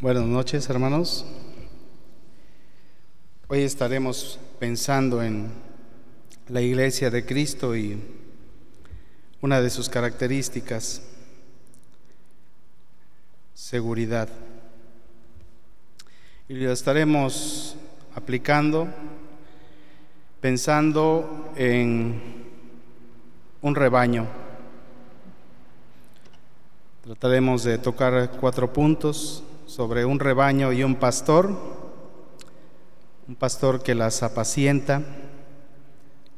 Buenas noches, hermanos. Hoy estaremos pensando en la iglesia de Cristo y una de sus características, seguridad. Y lo estaremos aplicando pensando en un rebaño. Trataremos de tocar cuatro puntos sobre un rebaño y un pastor, un pastor que las apacienta,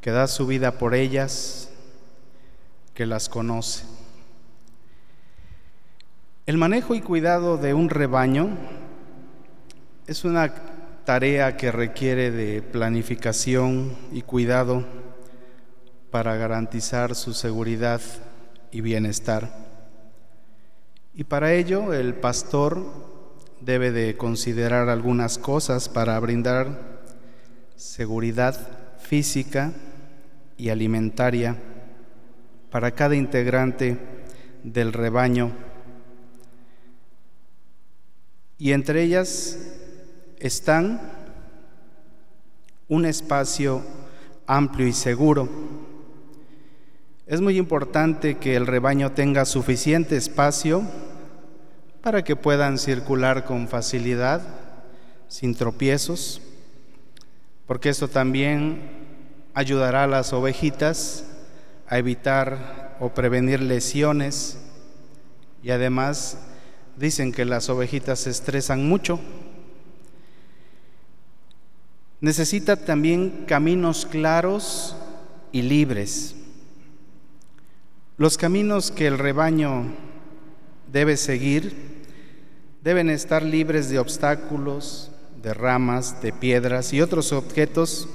que da su vida por ellas, que las conoce. El manejo y cuidado de un rebaño es una tarea que requiere de planificación y cuidado para garantizar su seguridad y bienestar. Y para ello el pastor debe de considerar algunas cosas para brindar seguridad física y alimentaria para cada integrante del rebaño. Y entre ellas están un espacio amplio y seguro. Es muy importante que el rebaño tenga suficiente espacio para que puedan circular con facilidad, sin tropiezos, porque esto también ayudará a las ovejitas a evitar o prevenir lesiones y además dicen que las ovejitas se estresan mucho. Necesita también caminos claros y libres. Los caminos que el rebaño debe seguir deben estar libres de obstáculos, de ramas, de piedras y otros objetos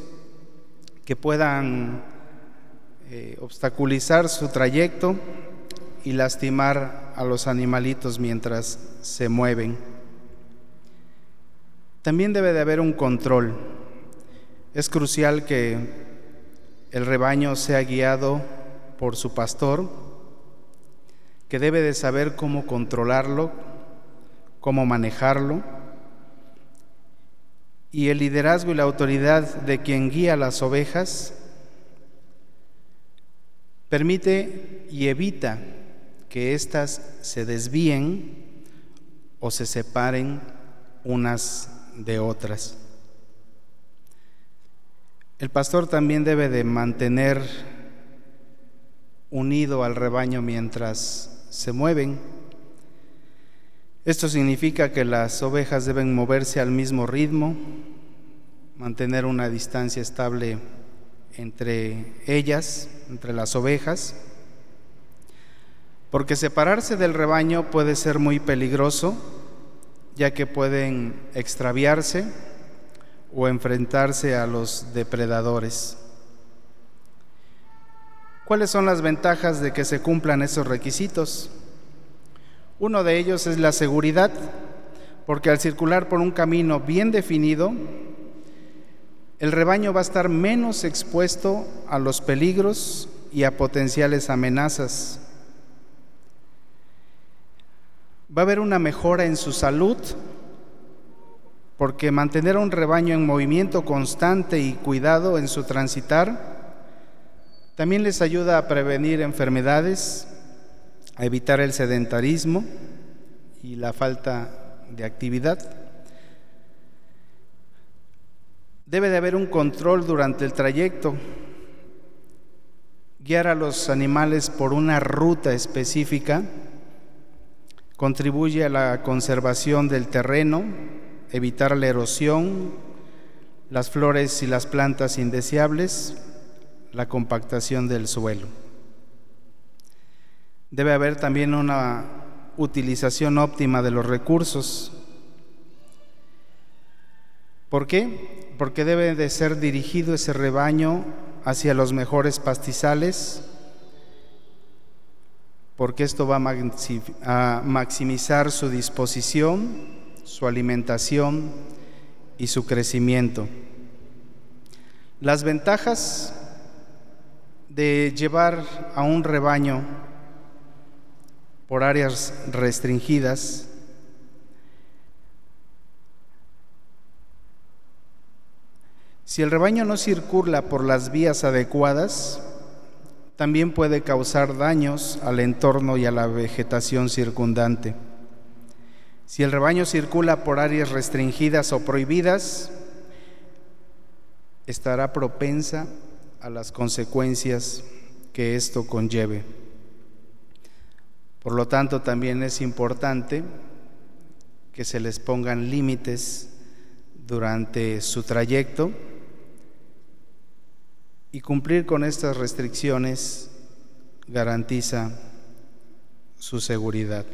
que puedan eh, obstaculizar su trayecto y lastimar a los animalitos mientras se mueven. También debe de haber un control. Es crucial que el rebaño sea guiado por su pastor, que debe de saber cómo controlarlo, cómo manejarlo. Y el liderazgo y la autoridad de quien guía las ovejas permite y evita que éstas se desvíen o se separen unas de otras. El pastor también debe de mantener unido al rebaño mientras se mueven esto significa que las ovejas deben moverse al mismo ritmo, mantener una distancia estable entre ellas, entre las ovejas, porque separarse del rebaño puede ser muy peligroso, ya que pueden extraviarse o enfrentarse a los depredadores. ¿Cuáles son las ventajas de que se cumplan esos requisitos? Uno de ellos es la seguridad, porque al circular por un camino bien definido, el rebaño va a estar menos expuesto a los peligros y a potenciales amenazas. Va a haber una mejora en su salud, porque mantener un rebaño en movimiento constante y cuidado en su transitar también les ayuda a prevenir enfermedades a evitar el sedentarismo y la falta de actividad. Debe de haber un control durante el trayecto, guiar a los animales por una ruta específica, contribuye a la conservación del terreno, evitar la erosión, las flores y las plantas indeseables, la compactación del suelo. Debe haber también una utilización óptima de los recursos. ¿Por qué? Porque debe de ser dirigido ese rebaño hacia los mejores pastizales, porque esto va a maximizar su disposición, su alimentación y su crecimiento. Las ventajas de llevar a un rebaño por áreas restringidas, si el rebaño no circula por las vías adecuadas, también puede causar daños al entorno y a la vegetación circundante. Si el rebaño circula por áreas restringidas o prohibidas, estará propensa a las consecuencias que esto conlleve. Por lo tanto, también es importante que se les pongan límites durante su trayecto y cumplir con estas restricciones garantiza su seguridad.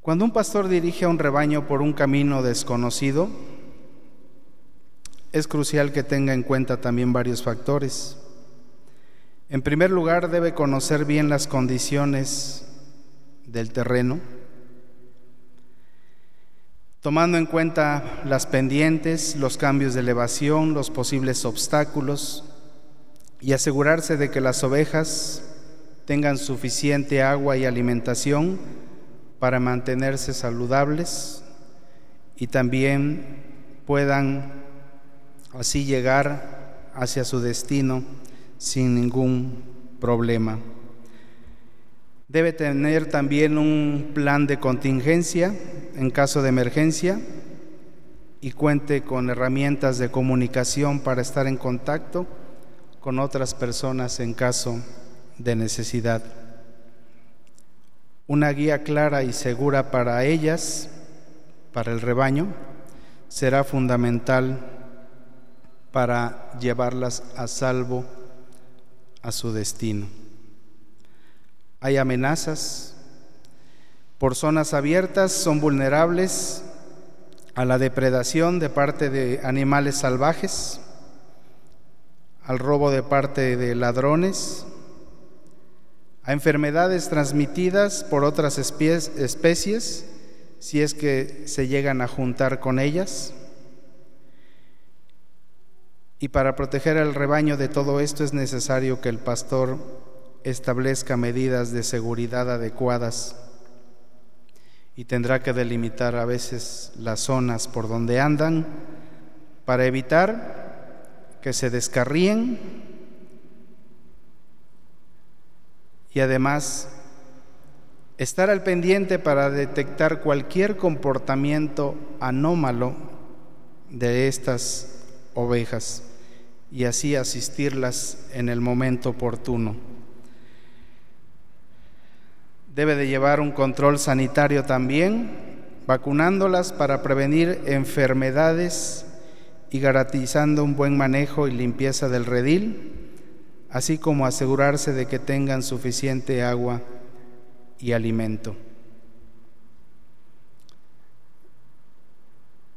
Cuando un pastor dirige a un rebaño por un camino desconocido, es crucial que tenga en cuenta también varios factores. En primer lugar, debe conocer bien las condiciones del terreno, tomando en cuenta las pendientes, los cambios de elevación, los posibles obstáculos y asegurarse de que las ovejas tengan suficiente agua y alimentación para mantenerse saludables y también puedan así llegar hacia su destino sin ningún problema. Debe tener también un plan de contingencia en caso de emergencia y cuente con herramientas de comunicación para estar en contacto con otras personas en caso de necesidad. Una guía clara y segura para ellas, para el rebaño, será fundamental para llevarlas a salvo a su destino. Hay amenazas. Por zonas abiertas son vulnerables a la depredación de parte de animales salvajes, al robo de parte de ladrones, a enfermedades transmitidas por otras especies, si es que se llegan a juntar con ellas. Y para proteger al rebaño de todo esto es necesario que el pastor establezca medidas de seguridad adecuadas y tendrá que delimitar a veces las zonas por donde andan para evitar que se descarríen y además estar al pendiente para detectar cualquier comportamiento anómalo de estas ovejas y así asistirlas en el momento oportuno. Debe de llevar un control sanitario también, vacunándolas para prevenir enfermedades y garantizando un buen manejo y limpieza del redil, así como asegurarse de que tengan suficiente agua y alimento.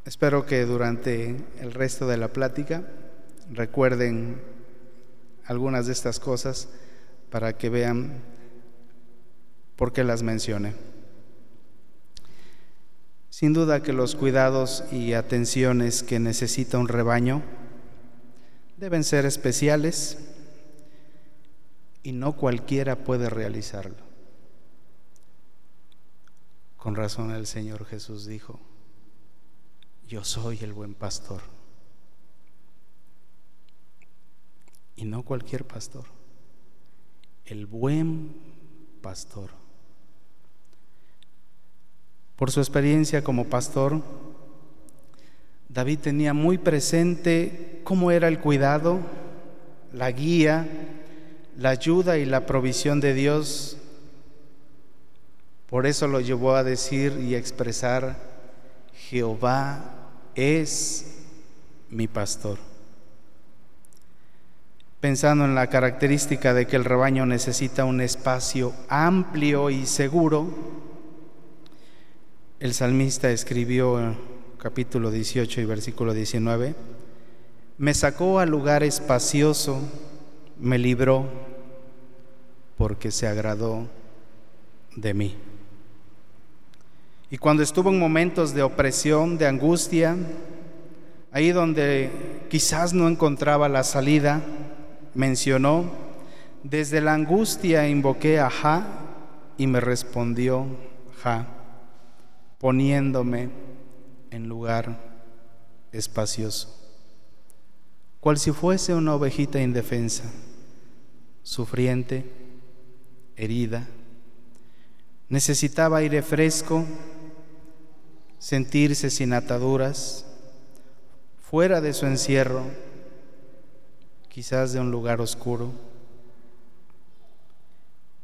Espero que durante el resto de la plática recuerden algunas de estas cosas para que vean por qué las mencioné. Sin duda que los cuidados y atenciones que necesita un rebaño deben ser especiales y no cualquiera puede realizarlo. Con razón el Señor Jesús dijo, yo soy el buen pastor. Y no cualquier pastor, el buen pastor. Por su experiencia como pastor, David tenía muy presente cómo era el cuidado, la guía, la ayuda y la provisión de Dios. Por eso lo llevó a decir y a expresar, Jehová es mi pastor pensando en la característica de que el rebaño necesita un espacio amplio y seguro, el salmista escribió en capítulo 18 y versículo 19, me sacó al lugar espacioso, me libró porque se agradó de mí. Y cuando estuvo en momentos de opresión, de angustia, ahí donde quizás no encontraba la salida, mencionó, desde la angustia invoqué a Ja y me respondió Ja, poniéndome en lugar espacioso, cual si fuese una ovejita indefensa, sufriente, herida, necesitaba aire fresco, sentirse sin ataduras, fuera de su encierro, quizás de un lugar oscuro,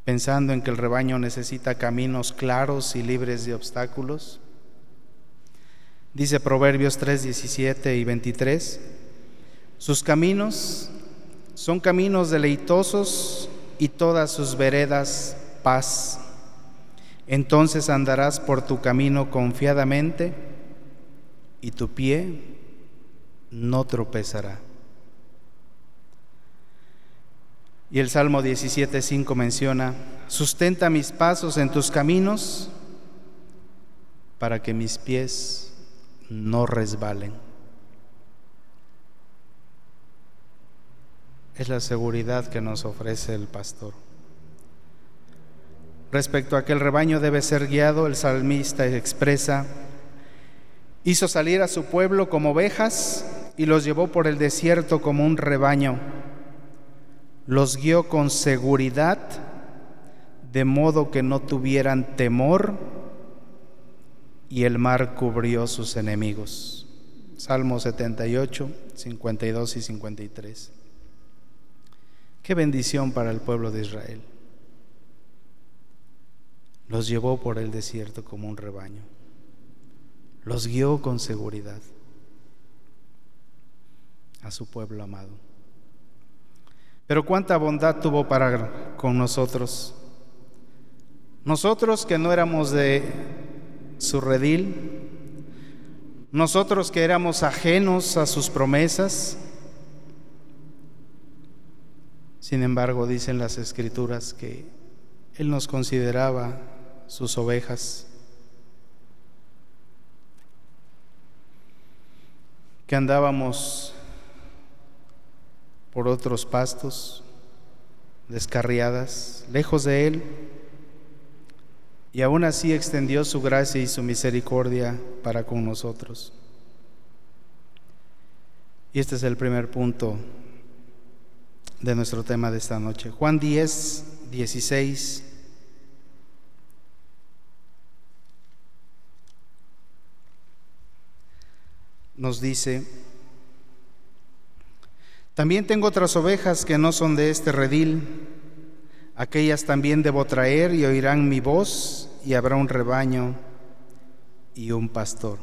pensando en que el rebaño necesita caminos claros y libres de obstáculos. Dice Proverbios 3, 17 y 23, sus caminos son caminos deleitosos y todas sus veredas paz. Entonces andarás por tu camino confiadamente y tu pie no tropezará. Y el Salmo 17.5 menciona, sustenta mis pasos en tus caminos para que mis pies no resbalen. Es la seguridad que nos ofrece el pastor. Respecto a que el rebaño debe ser guiado, el salmista expresa, hizo salir a su pueblo como ovejas y los llevó por el desierto como un rebaño los guió con seguridad, de modo que no tuvieran temor, y el mar cubrió sus enemigos. Salmo 78, 52 y 53. Qué bendición para el pueblo de Israel. Los llevó por el desierto como un rebaño. Los guió con seguridad a su pueblo amado. Pero cuánta bondad tuvo para con nosotros. Nosotros que no éramos de su redil, nosotros que éramos ajenos a sus promesas. Sin embargo, dicen las escrituras que Él nos consideraba sus ovejas, que andábamos por otros pastos, descarriadas, lejos de Él, y aún así extendió su gracia y su misericordia para con nosotros. Y este es el primer punto de nuestro tema de esta noche. Juan 10, 16. Nos dice, también tengo otras ovejas que no son de este redil. Aquellas también debo traer y oirán mi voz y habrá un rebaño y un pastor.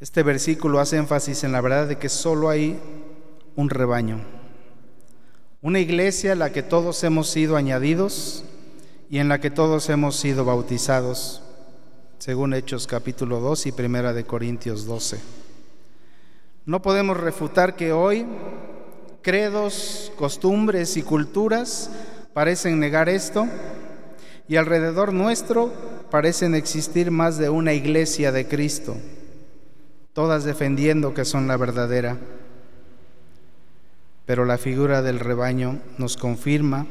Este versículo hace énfasis en la verdad de que solo hay un rebaño. Una iglesia en la que todos hemos sido añadidos y en la que todos hemos sido bautizados, según Hechos capítulo 2 y Primera de Corintios 12. No podemos refutar que hoy credos, costumbres y culturas parecen negar esto y alrededor nuestro parecen existir más de una iglesia de Cristo, todas defendiendo que son la verdadera. Pero la figura del rebaño nos confirma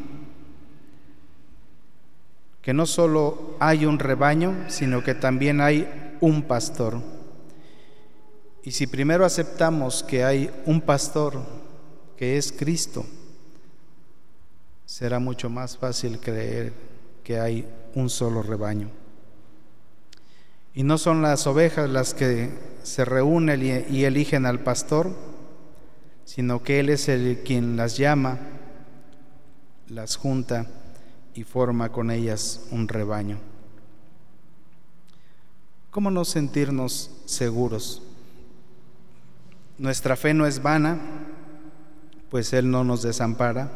que no solo hay un rebaño, sino que también hay un pastor. Y si primero aceptamos que hay un pastor que es Cristo, será mucho más fácil creer que hay un solo rebaño. Y no son las ovejas las que se reúnen y eligen al pastor, sino que Él es el quien las llama, las junta y forma con ellas un rebaño. ¿Cómo no sentirnos seguros? Nuestra fe no es vana, pues Él no nos desampara.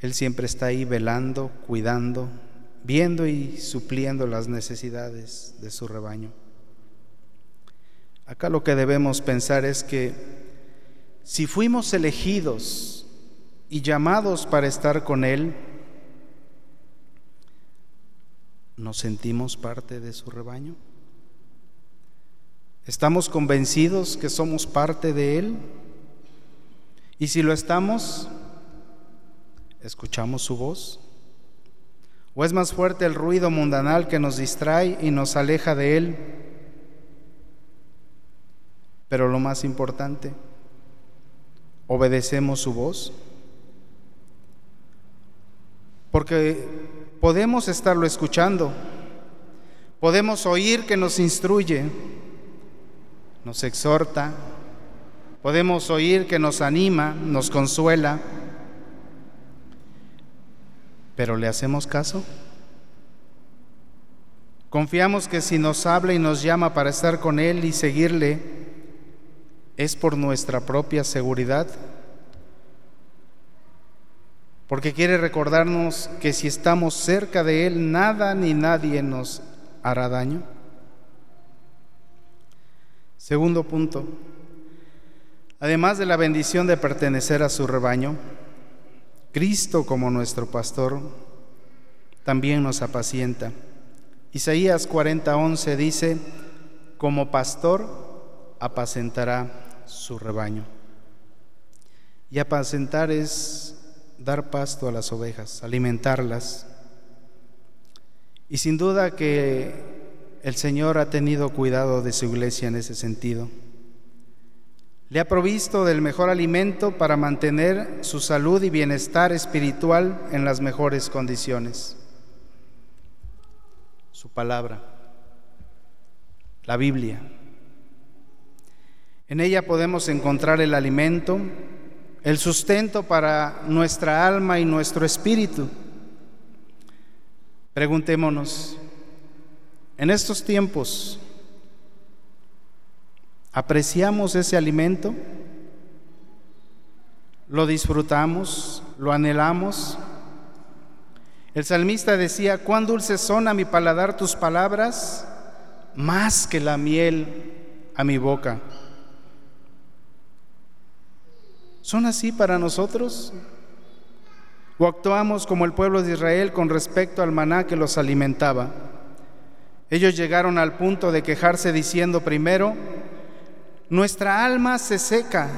Él siempre está ahí velando, cuidando, viendo y supliendo las necesidades de su rebaño. Acá lo que debemos pensar es que si fuimos elegidos y llamados para estar con Él, ¿nos sentimos parte de su rebaño? ¿Estamos convencidos que somos parte de Él? Y si lo estamos, ¿escuchamos su voz? ¿O es más fuerte el ruido mundanal que nos distrae y nos aleja de Él? Pero lo más importante, ¿obedecemos su voz? Porque podemos estarlo escuchando, podemos oír que nos instruye, nos exhorta, podemos oír que nos anima, nos consuela, pero ¿le hacemos caso? Confiamos que si nos habla y nos llama para estar con Él y seguirle, es por nuestra propia seguridad. Porque quiere recordarnos que si estamos cerca de Él, nada ni nadie nos hará daño. Segundo punto, además de la bendición de pertenecer a su rebaño, Cristo como nuestro pastor también nos apacienta. Isaías 40:11 dice, como pastor apacentará su rebaño. Y apacentar es dar pasto a las ovejas, alimentarlas. Y sin duda que el Señor ha tenido cuidado de su iglesia en ese sentido. Le ha provisto del mejor alimento para mantener su salud y bienestar espiritual en las mejores condiciones su palabra, la Biblia. En ella podemos encontrar el alimento, el sustento para nuestra alma y nuestro espíritu. Preguntémonos, en estos tiempos, ¿apreciamos ese alimento? ¿Lo disfrutamos? ¿Lo anhelamos? El salmista decía, cuán dulces son a mi paladar tus palabras, más que la miel a mi boca. ¿Son así para nosotros? ¿O actuamos como el pueblo de Israel con respecto al maná que los alimentaba? Ellos llegaron al punto de quejarse diciendo primero, nuestra alma se seca,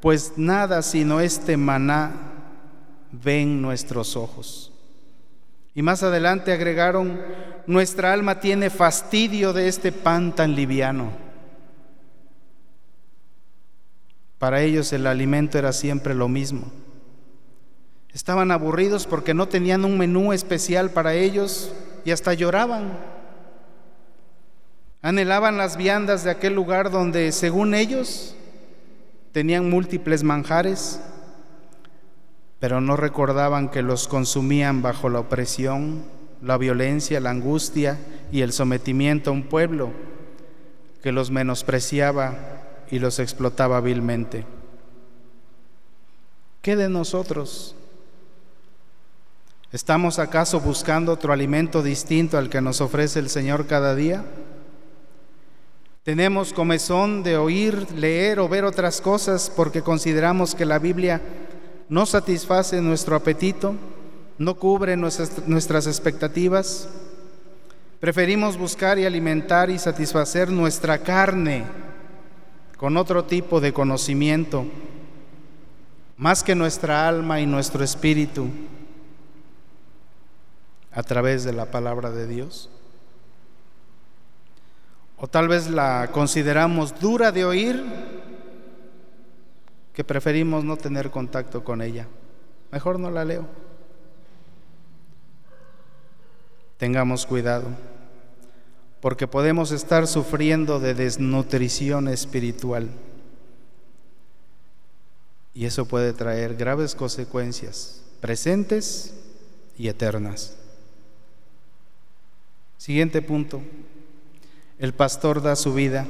pues nada sino este maná ven nuestros ojos. Y más adelante agregaron, nuestra alma tiene fastidio de este pan tan liviano. Para ellos el alimento era siempre lo mismo. Estaban aburridos porque no tenían un menú especial para ellos y hasta lloraban. Anhelaban las viandas de aquel lugar donde, según ellos, tenían múltiples manjares pero no recordaban que los consumían bajo la opresión, la violencia, la angustia y el sometimiento a un pueblo que los menospreciaba y los explotaba vilmente. ¿Qué de nosotros? ¿Estamos acaso buscando otro alimento distinto al que nos ofrece el Señor cada día? ¿Tenemos comezón de oír, leer o ver otras cosas porque consideramos que la Biblia no satisface nuestro apetito, no cubre nuestras, expectativas. Preferimos buscar y alimentar y satisfacer nuestra carne con otro tipo de conocimiento, más que nuestra alma y nuestro espíritu a través de la palabra de Dios. O tal vez la consideramos dura de oír que preferimos no tener contacto con ella. Mejor no la leo. Tengamos cuidado, porque podemos estar sufriendo de desnutrición espiritual y eso puede traer graves consecuencias presentes y eternas. Siguiente punto. El pastor da su vida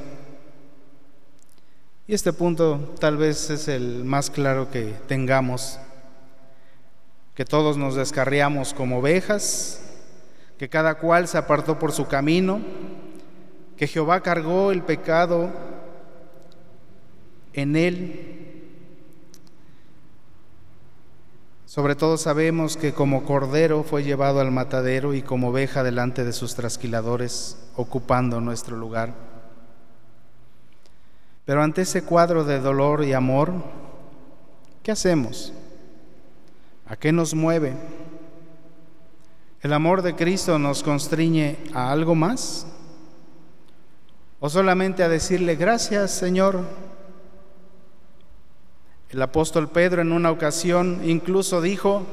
y este punto tal vez es el más claro que tengamos, que todos nos descarriamos como ovejas, que cada cual se apartó por su camino, que Jehová cargó el pecado en él. Sobre todo sabemos que como cordero fue llevado al matadero y como oveja delante de sus trasquiladores, ocupando nuestro lugar. Pero ante ese cuadro de dolor y amor, ¿qué hacemos? ¿A qué nos mueve? ¿El amor de Cristo nos constriñe a algo más? o solamente a decirle gracias Señor. El apóstol Pedro en una ocasión incluso dijo,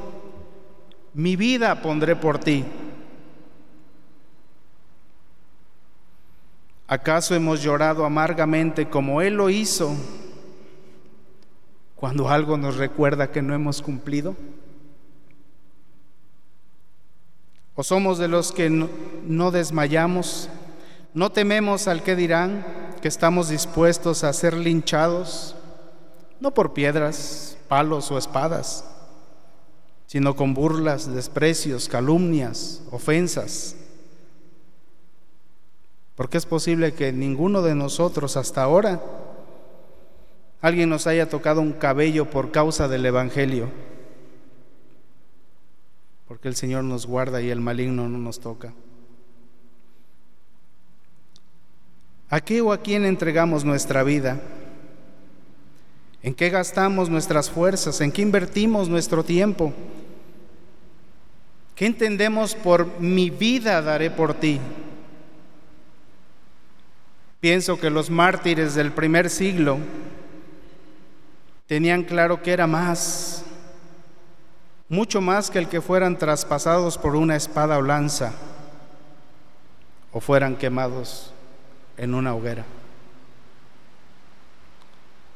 mi vida pondré por ti. ¿Acaso hemos llorado amargamente como Él lo hizo cuando algo nos recuerda que no hemos cumplido? ¿O somos de los que no, desmayamos, no tememos al que dirán, que estamos dispuestos a ser linchados, no por piedras, palos o espadas, sino con burlas, desprecios, calumnias, ofensas? Porque es posible que ninguno de nosotros hasta ahora alguien nos haya tocado un cabello por causa del Evangelio. Porque el Señor nos guarda y el maligno no nos toca. ¿A qué o a quién entregamos nuestra vida? ¿En qué gastamos nuestras fuerzas? ¿En qué invertimos nuestro tiempo? ¿Qué entendemos por mi vida daré por ti? Pienso que los mártires del primer siglo tenían claro que era más, mucho más que el que fueran traspasados por una espada o lanza o fueran quemados en una hoguera.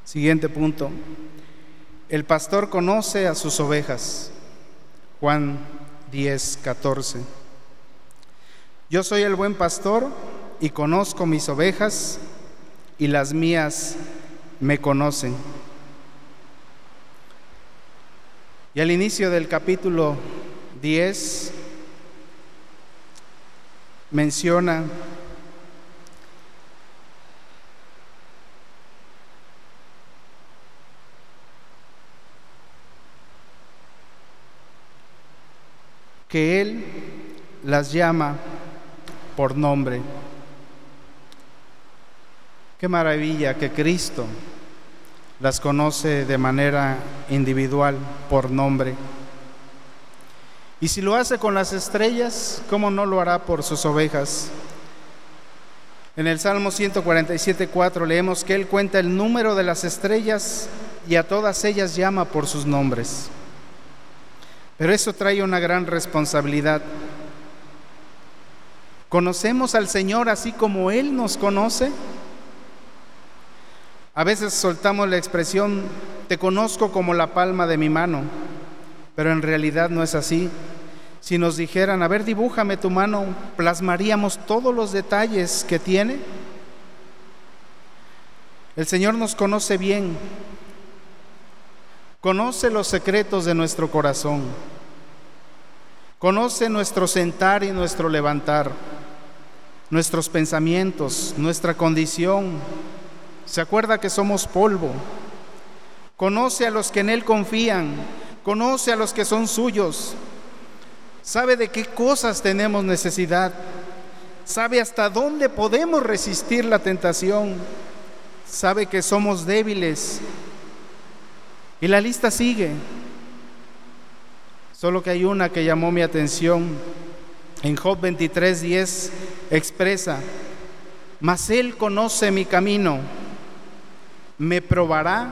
Siguiente punto. El pastor conoce a sus ovejas. Juan 10, 14. Yo soy el buen pastor y conozco mis ovejas y las mías me conocen. Y al inicio del capítulo 10 menciona que Él las llama por nombre. Qué maravilla que Cristo las conoce de manera individual, por nombre. Y si lo hace con las estrellas, ¿cómo no lo hará por sus ovejas? En el Salmo 147.4 leemos que Él cuenta el número de las estrellas y a todas ellas llama por sus nombres. Pero eso trae una gran responsabilidad. ¿Conocemos al Señor así como Él nos conoce? A veces soltamos la expresión, te conozco como la palma de mi mano, pero en realidad no es así. Si nos dijeran, a ver, dibújame tu mano, plasmaríamos todos los detalles que tiene. El Señor nos conoce bien, conoce los secretos de nuestro corazón, conoce nuestro sentar y nuestro levantar, nuestros pensamientos, nuestra condición, se acuerda que somos polvo. Conoce a los que en Él confían. Conoce a los que son suyos. Sabe de qué cosas tenemos necesidad. Sabe hasta dónde podemos resistir la tentación. Sabe que somos débiles. Y la lista sigue. Solo que hay una que llamó mi atención. En Job 23, 10 expresa, mas Él conoce mi camino me probará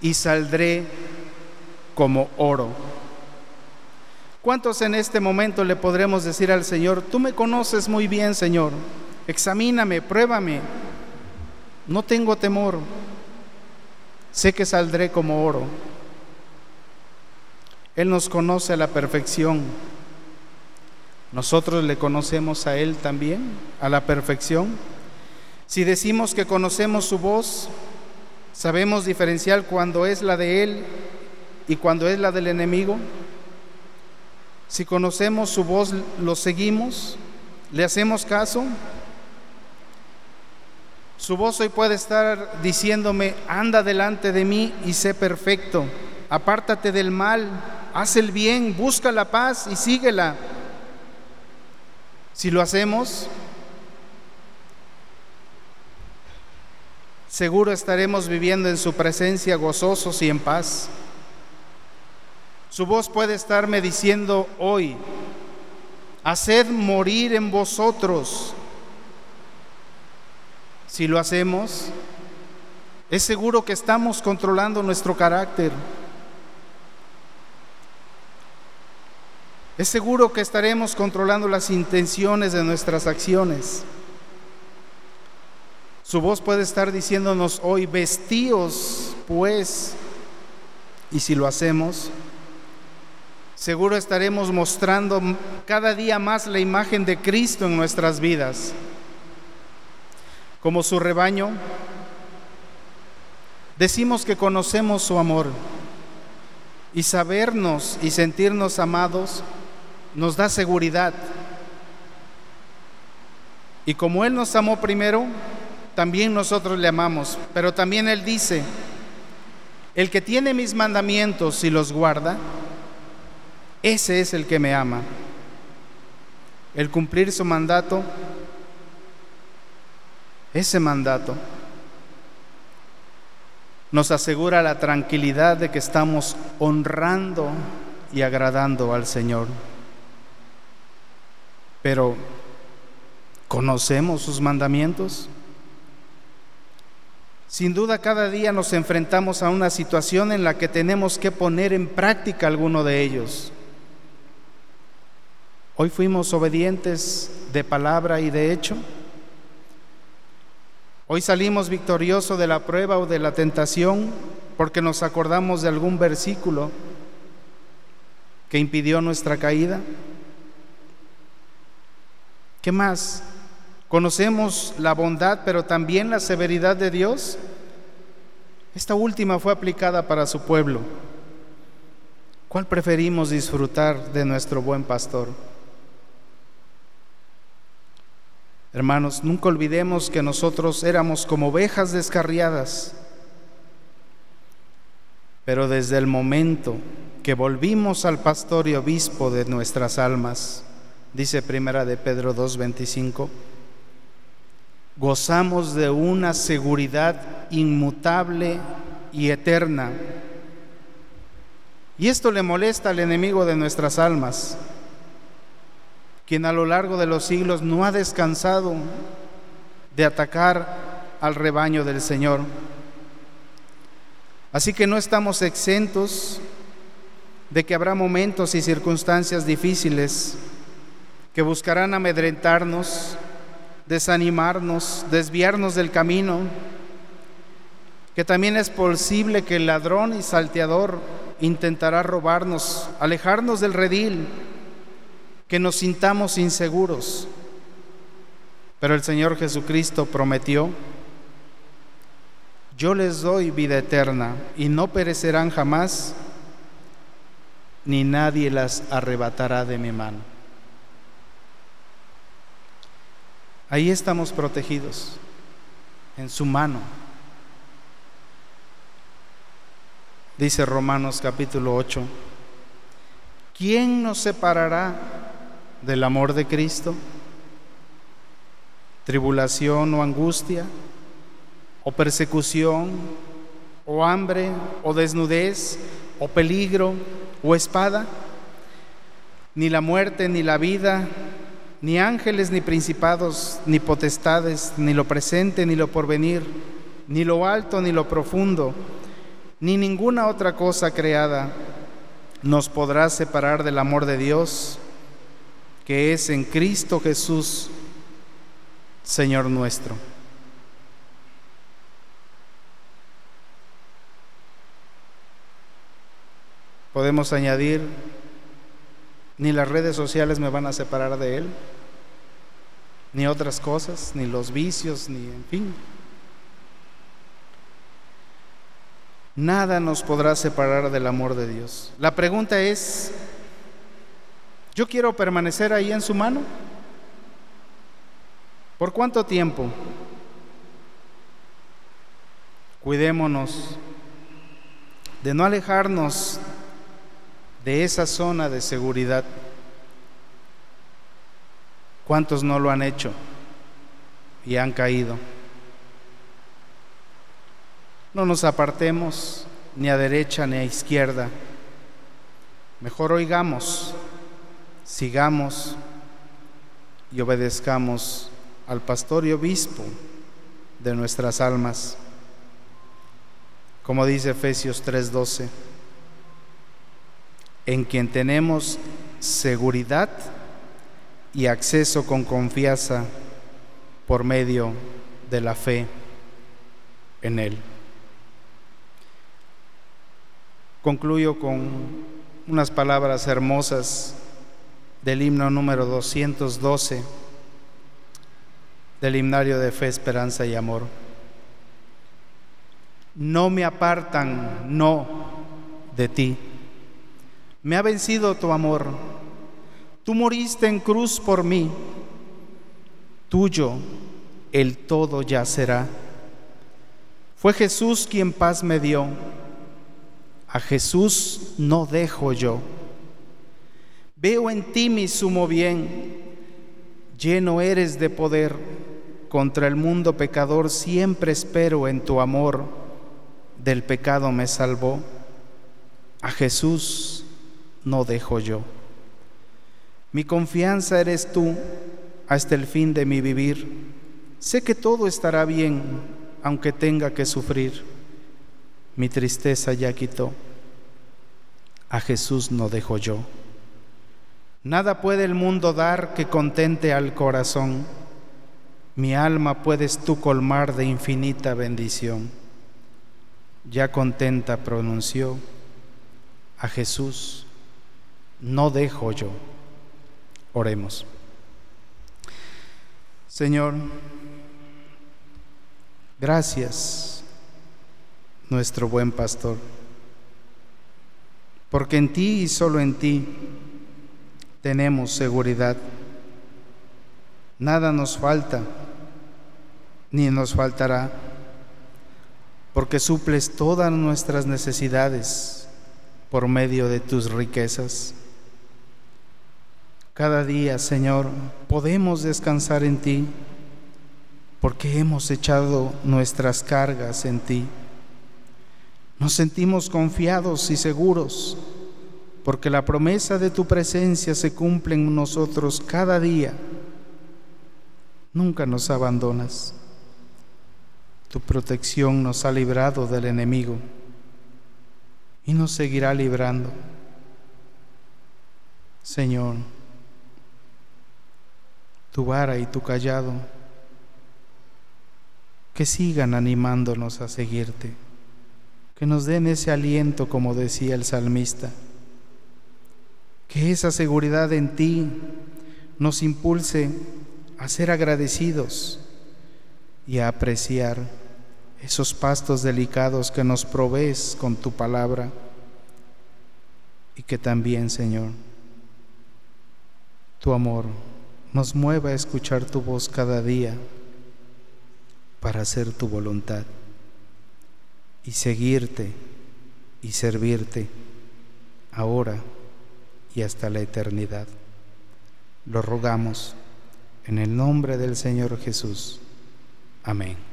y saldré como oro. ¿Cuántos en este momento le podremos decir al Señor, tú me conoces muy bien, Señor, examíname, pruébame, no tengo temor, sé que saldré como oro. Él nos conoce a la perfección. Nosotros le conocemos a Él también, a la perfección. Si decimos que conocemos su voz, sabemos diferenciar cuando es la de Él y cuando es la del enemigo. Si conocemos su voz, lo seguimos, le hacemos caso. Su voz hoy puede estar diciéndome, anda delante de mí y sé perfecto, apártate del mal, haz el bien, busca la paz y síguela. Si lo hacemos, seguro estaremos viviendo en su presencia gozosos y en paz. Su voz puede estarme diciendo hoy, haced morir en vosotros Si lo hacemos, es seguro que estamos controlando nuestro carácter. Es seguro que estaremos controlando las intenciones de nuestras acciones. Su voz puede estar diciéndonos hoy, vestíos pues, y si lo hacemos, seguro estaremos mostrando cada día más la imagen de Cristo en nuestras vidas. Como su rebaño, decimos que conocemos su amor y sabernos y sentirnos amados nos da seguridad. Y como Él nos amó primero, también nosotros le amamos. Pero también Él dice, el que tiene mis mandamientos y los guarda, ese es el que me ama. El cumplir su mandato, ese mandato, nos asegura la tranquilidad de que estamos honrando y agradando al Señor. Pero, ¿conocemos sus mandamientos? Sin duda cada día nos enfrentamos a una situación en la que tenemos que poner en práctica alguno de ellos. Hoy fuimos obedientes de palabra y de hecho. Hoy salimos victoriosos de la prueba o de la tentación porque nos acordamos de algún versículo que impidió nuestra caída. ¿Qué más? Conocemos la bondad, pero también la severidad de Dios. Esta última fue aplicada para su pueblo. ¿Cuál preferimos disfrutar de nuestro buen pastor? Hermanos, nunca olvidemos que nosotros éramos como ovejas descarriadas, pero desde el momento que volvimos al pastor y obispo de nuestras almas, dice primera de Pedro 2:25, gozamos de una seguridad inmutable y eterna. Y esto le molesta al enemigo de nuestras almas, quien a lo largo de los siglos no ha descansado de atacar al rebaño del Señor. Así que no estamos exentos de que habrá momentos y circunstancias difíciles que buscarán amedrentarnos, desanimarnos, desviarnos del camino, que también es posible que el ladrón y salteador intentará robarnos, alejarnos del redil, que nos sintamos inseguros. Pero el Señor Jesucristo prometió, yo les doy vida eterna y no perecerán jamás, ni nadie las arrebatará de mi mano. Ahí estamos protegidos, en su mano. Dice Romanos capítulo 8, ¿quién nos separará del amor de Cristo? ¿Tribulación o angustia? ¿O persecución? ¿O hambre? ¿O desnudez? ¿O peligro? ¿O espada? Ni la muerte, ni la vida ni ángeles, ni principados, ni potestades, ni lo presente, ni lo porvenir, ni lo alto, ni lo profundo, ni ninguna otra cosa creada nos podrá separar del amor de Dios que es en Cristo Jesús, Señor nuestro. Podemos añadir ni las redes sociales me van a separar de Él, ni otras cosas, ni los vicios, ni en fin. Nada nos podrá separar del amor de Dios. La pregunta es, ¿yo quiero permanecer ahí en su mano? ¿Por cuánto tiempo? Cuidémonos de no alejarnos de esa zona de seguridad. ¿Cuántos no lo han hecho y han caído? No nos apartemos ni a derecha ni a izquierda. Mejor oigamos, sigamos y obedezcamos al pastor y obispo de nuestras almas. Como dice Efesios 3:12, en quien tenemos seguridad y acceso con confianza por medio de la fe en Él. Concluyo con unas palabras hermosas del himno número 212 del himnario de fe, esperanza y amor. No me apartan, no, de ti. Me ha vencido tu amor. Tú moriste en cruz por mí. Tuyo el todo ya será. Fue Jesús quien paz me dio. A Jesús no dejo yo. Veo en ti mi sumo bien. Lleno eres de poder contra el mundo pecador siempre espero en tu amor, del pecado me salvó, a Jesús no dejo yo. Mi confianza eres tú hasta el fin de mi vivir. Sé que todo estará bien, aunque tenga que sufrir. Mi tristeza ya quitó. A Jesús no dejo yo. Nada puede el mundo dar que contente al corazón mi alma puedes tú colmar de infinita bendición. Ya contenta pronunció a Jesús, no dejo yo. Oremos. Señor, gracias, nuestro buen pastor, porque en ti y solo en ti tenemos seguridad. Nada nos falta ni nos faltará, porque suples todas nuestras necesidades por medio de tus riquezas. Cada día, Señor, podemos descansar en ti, porque hemos echado nuestras cargas en ti. Nos sentimos confiados y seguros, porque la promesa de tu presencia se cumple en nosotros cada día. Nunca nos abandonas. Tu protección nos ha librado del enemigo y nos seguirá librando. Señor, tu vara y tu callado, que sigan animándonos a seguirte, que nos den ese aliento como decía el salmista, que esa seguridad en ti nos impulse a ser agradecidos y a apreciar esos pastos delicados que nos provees con tu palabra y que también, Señor, tu amor nos mueva a escuchar tu voz cada día para hacer tu voluntad y seguirte y servirte ahora y hasta la eternidad. Lo rogamos en el nombre del Señor Jesús. Amén.